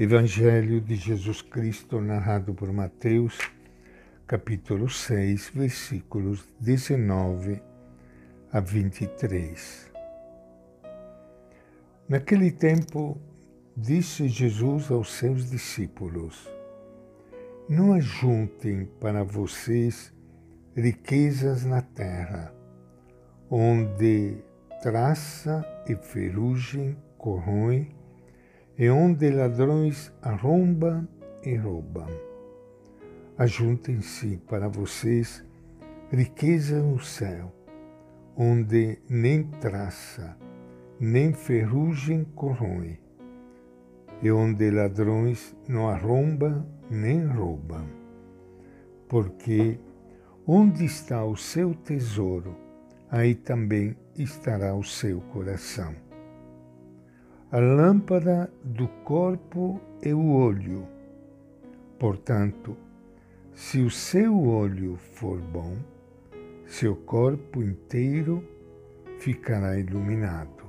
Evangelho de Jesus Cristo, narrado por Mateus, capítulo 6, versículos 19 a 23. Naquele tempo, disse Jesus aos seus discípulos: Não ajuntem para vocês riquezas na terra, onde traça e ferrugem corroem e onde ladrões arrombam e roubam. Ajuntem-se para vocês riqueza no céu, onde nem traça, nem ferrugem corroem, e onde ladrões não arrombam nem roubam. Porque onde está o seu tesouro, aí também estará o seu coração. A lâmpada do corpo é o olho. Portanto, se o seu olho for bom, seu corpo inteiro ficará iluminado.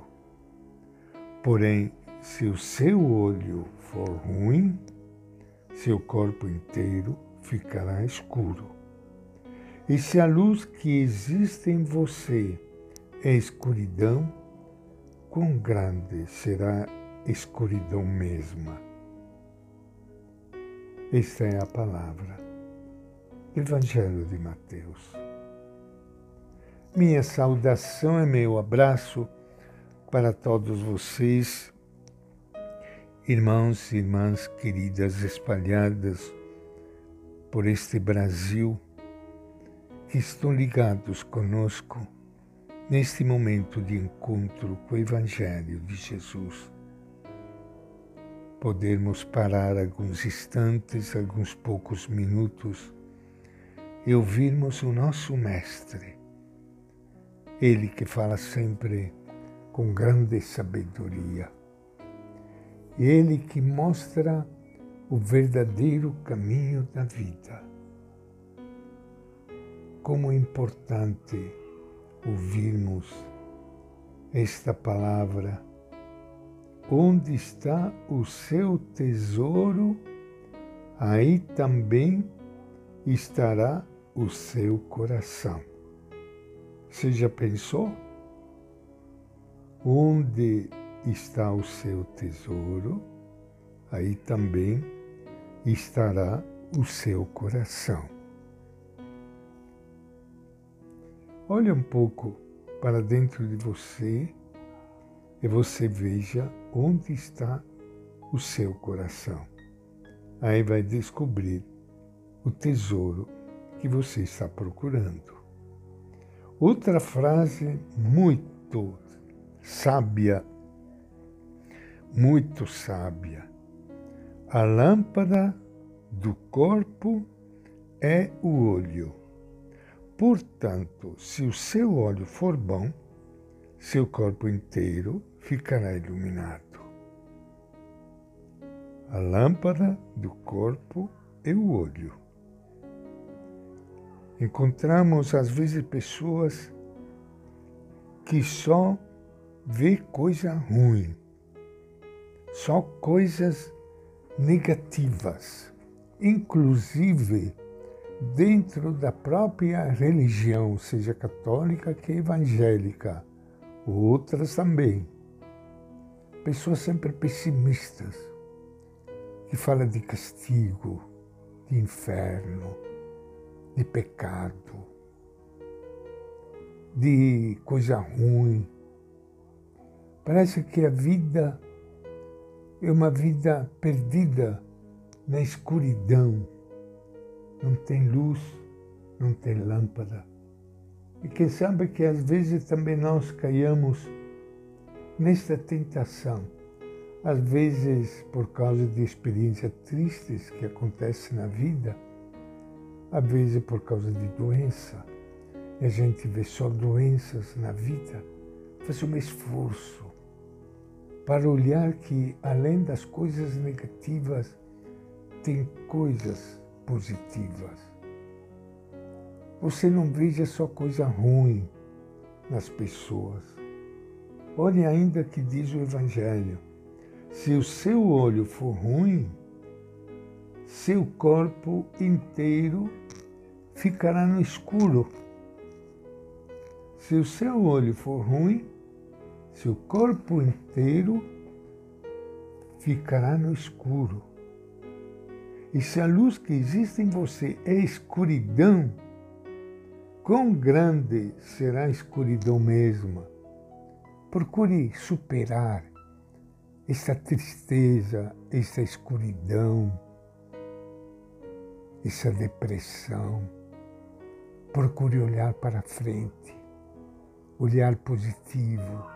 Porém, se o seu olho for ruim, seu corpo inteiro ficará escuro. E se a luz que existe em você é escuridão, quão grande será a escuridão mesma. Esta é a palavra. Evangelho de Mateus. Minha saudação e meu abraço para todos vocês, irmãos e irmãs queridas espalhadas por este Brasil, que estão ligados conosco neste momento de encontro com o Evangelho de Jesus, podermos parar alguns instantes, alguns poucos minutos e ouvirmos o nosso Mestre, ele que fala sempre com grande sabedoria, ele que mostra o verdadeiro caminho da vida. Como é importante ouvirmos esta palavra. Onde está o seu tesouro, aí também estará o seu coração. Você já pensou? Onde está o seu tesouro, aí também estará o seu coração. Olhe um pouco para dentro de você e você veja onde está o seu coração. Aí vai descobrir o tesouro que você está procurando. Outra frase muito sábia, muito sábia. A lâmpada do corpo é o olho. Portanto, se o seu olho for bom, seu corpo inteiro ficará iluminado. A lâmpada do corpo é o olho. Encontramos às vezes pessoas que só vê coisa ruim, só coisas negativas, inclusive dentro da própria religião, seja católica que evangélica, outras também. Pessoas sempre pessimistas, que falam de castigo, de inferno, de pecado, de coisa ruim. Parece que a vida é uma vida perdida na escuridão não tem luz, não tem lâmpada. E quem sabe que às vezes também nós caiamos nesta tentação, às vezes por causa de experiências tristes que acontecem na vida, às vezes por causa de doença, e a gente vê só doenças na vida, fazer um esforço para olhar que além das coisas negativas tem coisas positivas. Você não veja só coisa ruim nas pessoas. Olhe ainda que diz o Evangelho. Se o seu olho for ruim, seu corpo inteiro ficará no escuro. Se o seu olho for ruim, seu corpo inteiro ficará no escuro. E se a luz que existe em você é escuridão, quão grande será a escuridão mesma? Procure superar essa tristeza, essa escuridão, essa depressão. Procure olhar para frente, olhar positivo,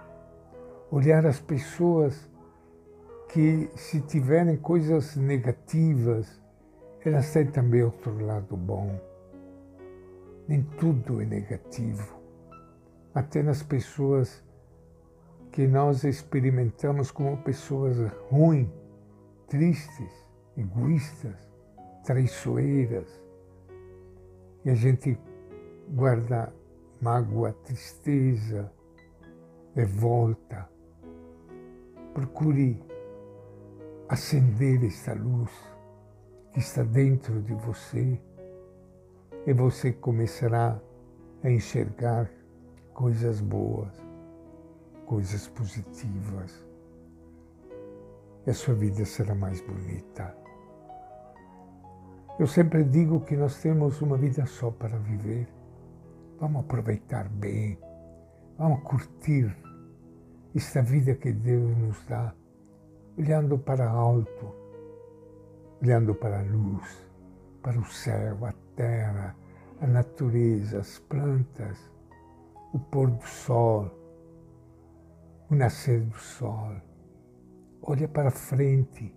olhar as pessoas que, se tiverem coisas negativas, elas têm também outro lado bom. Nem tudo é negativo. Até nas pessoas que nós experimentamos como pessoas ruins, tristes, egoístas, traiçoeiras. E a gente guarda mágoa, tristeza, revolta. Procure acender esta luz que está dentro de você e você começará a enxergar coisas boas, coisas positivas. E a sua vida será mais bonita. Eu sempre digo que nós temos uma vida só para viver. Vamos aproveitar bem, vamos curtir esta vida que Deus nos dá olhando para alto, olhando para a luz, para o céu, a terra, a natureza, as plantas, o pôr do sol, o nascer do sol. Olha para frente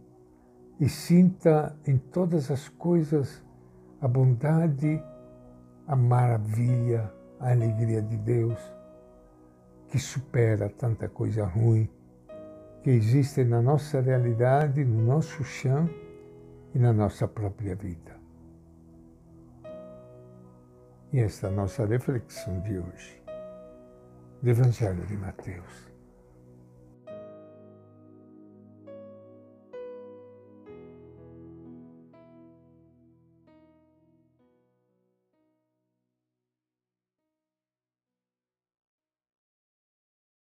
e sinta em todas as coisas a bondade, a maravilha, a alegria de Deus, que supera tanta coisa ruim que existem na nossa realidade, no nosso chão e na nossa própria vida. E esta é a nossa reflexão de hoje, do Evangelho de Mateus.